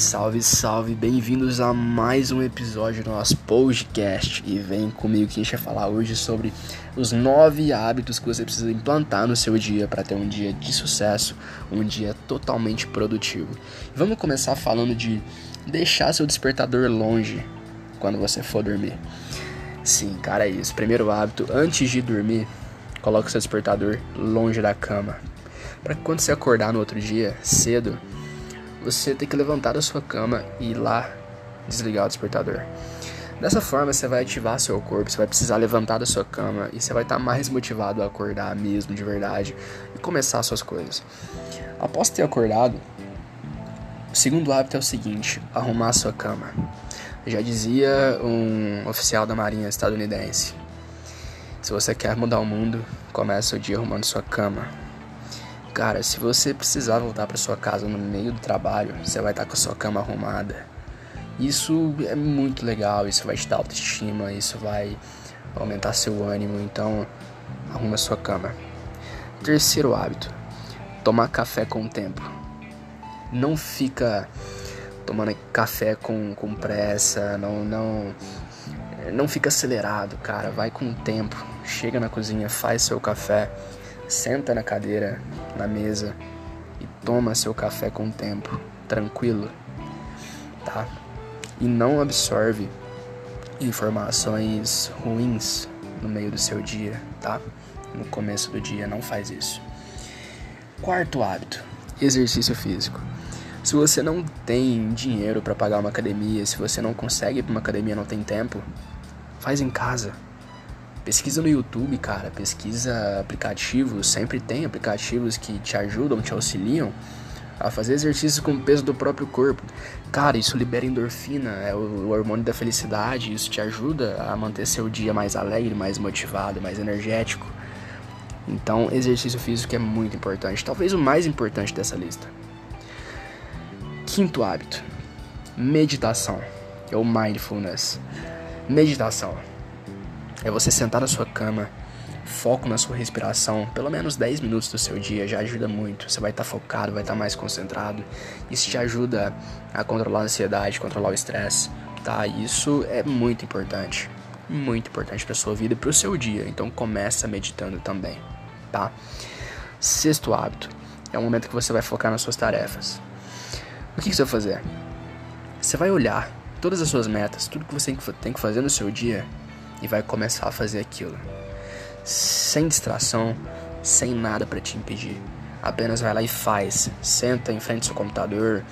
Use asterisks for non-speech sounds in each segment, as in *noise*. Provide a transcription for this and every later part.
Salve, salve, bem-vindos a mais um episódio do nosso podcast. E vem comigo que a gente vai falar hoje sobre os nove hábitos que você precisa implantar no seu dia para ter um dia de sucesso, um dia totalmente produtivo. Vamos começar falando de deixar seu despertador longe quando você for dormir. Sim, cara, é isso. Primeiro hábito, antes de dormir, coloque seu despertador longe da cama. Para que quando você acordar no outro dia, cedo, você tem que levantar da sua cama e ir lá desligar o despertador. Dessa forma, você vai ativar seu corpo, você vai precisar levantar da sua cama e você vai estar mais motivado a acordar mesmo de verdade e começar suas coisas. Após ter acordado, o segundo hábito é o seguinte: arrumar a sua cama. Já dizia um oficial da Marinha estadunidense: se você quer mudar o mundo, comece o dia arrumando sua cama. Cara, se você precisar voltar para sua casa no meio do trabalho, você vai estar com a sua cama arrumada. Isso é muito legal, isso vai te dar autoestima, isso vai aumentar seu ânimo, então arruma sua cama. Terceiro hábito: tomar café com o tempo. Não fica tomando café com, com pressa, não não não fica acelerado, cara, vai com o tempo. Chega na cozinha, faz seu café senta na cadeira, na mesa e toma seu café com tempo, tranquilo, tá? E não absorve informações ruins no meio do seu dia, tá? No começo do dia, não faz isso. Quarto hábito: exercício físico. Se você não tem dinheiro para pagar uma academia, se você não consegue ir para uma academia, não tem tempo, faz em casa Pesquisa no YouTube, cara, pesquisa aplicativos, sempre tem aplicativos que te ajudam, te auxiliam a fazer exercícios com o peso do próprio corpo. Cara, isso libera endorfina, é o hormônio da felicidade, isso te ajuda a manter seu dia mais alegre, mais motivado, mais energético. Então, exercício físico é muito importante, talvez o mais importante dessa lista. Quinto hábito: meditação, é o mindfulness. Meditação é você sentar na sua cama, foco na sua respiração, pelo menos 10 minutos do seu dia já ajuda muito. Você vai estar tá focado, vai estar tá mais concentrado. Isso te ajuda a controlar a ansiedade, controlar o estresse, tá? Isso é muito importante, muito importante para sua vida e para o seu dia. Então começa meditando também, tá? Sexto hábito é o momento que você vai focar nas suas tarefas. O que, que você vai fazer? Você vai olhar todas as suas metas, tudo que você tem que fazer no seu dia e vai começar a fazer aquilo. Sem distração, sem nada para te impedir. Apenas vai lá e faz. Senta em frente ao seu computador,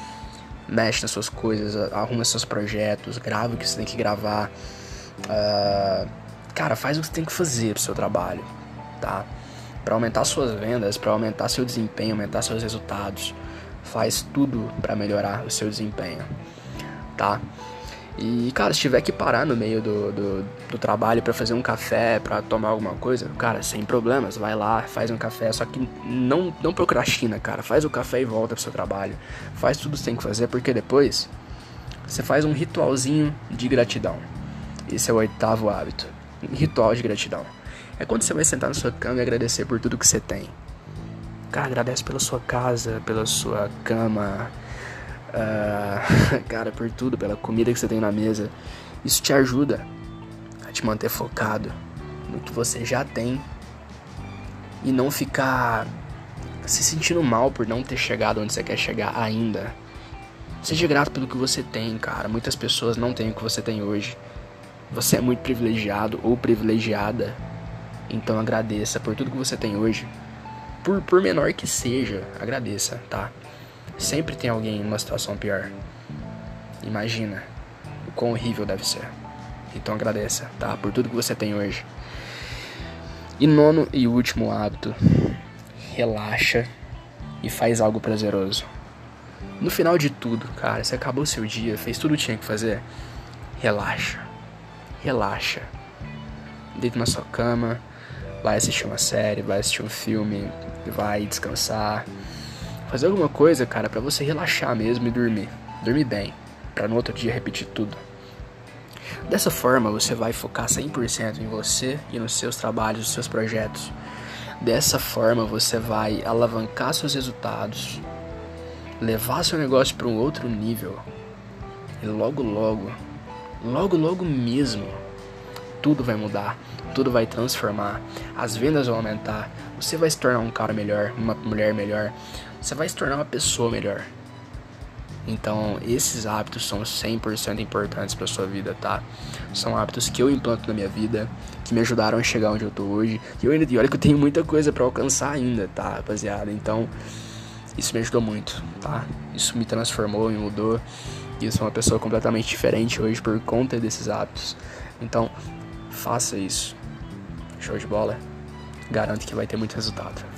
mexe nas suas coisas, arruma seus projetos, grava o que você tem que gravar. Uh, cara, faz o que você tem que fazer pro seu trabalho, tá? Para aumentar suas vendas, para aumentar seu desempenho, aumentar seus resultados. Faz tudo para melhorar o seu desempenho, tá? E, cara, se tiver que parar no meio do, do, do trabalho para fazer um café, para tomar alguma coisa, cara, sem problemas, vai lá, faz um café. Só que não, não procrastina, cara. Faz o café e volta pro seu trabalho. Faz tudo que tem que fazer, porque depois você faz um ritualzinho de gratidão. Esse é o oitavo hábito. Um ritual de gratidão. É quando você vai sentar na sua cama e agradecer por tudo que você tem. Cara, agradece pela sua casa, pela sua cama uh, *laughs* cara, por tudo, pela comida que você tem na mesa. Isso te ajuda a te manter focado no que você já tem e não ficar se sentindo mal por não ter chegado onde você quer chegar ainda. Seja grato pelo que você tem, cara. Muitas pessoas não têm o que você tem hoje. Você é muito privilegiado ou privilegiada. Então agradeça por tudo que você tem hoje. Por, por menor que seja, agradeça, tá? Sempre tem alguém em uma situação pior. Imagina o quão horrível deve ser. Então agradeça, tá? Por tudo que você tem hoje. E nono e último hábito: relaxa e faz algo prazeroso. No final de tudo, cara, você acabou seu dia, fez tudo o que tinha que fazer, relaxa. Relaxa. Deita na sua cama, vai assistir uma série, vai assistir um filme, vai descansar Fazer alguma coisa, cara, para você relaxar mesmo e dormir. Dormir bem, para no outro dia repetir tudo. Dessa forma, você vai focar 100% em você e nos seus trabalhos, nos seus projetos. Dessa forma, você vai alavancar seus resultados, levar seu negócio para um outro nível E logo, logo, logo, logo mesmo, tudo vai mudar, tudo vai transformar, as vendas vão aumentar, você vai se tornar um cara melhor, uma mulher melhor, você vai se tornar uma pessoa melhor. Então, esses hábitos são 100% importantes para sua vida, tá? São hábitos que eu implanto na minha vida, que me ajudaram a chegar onde eu tô hoje. E, eu ainda, e olha que eu tenho muita coisa para alcançar ainda, tá, rapaziada? Então, isso me ajudou muito, tá? Isso me transformou, me mudou. E eu sou uma pessoa completamente diferente hoje por conta desses hábitos. Então, faça isso. Show de bola? Garanto que vai ter muito resultado.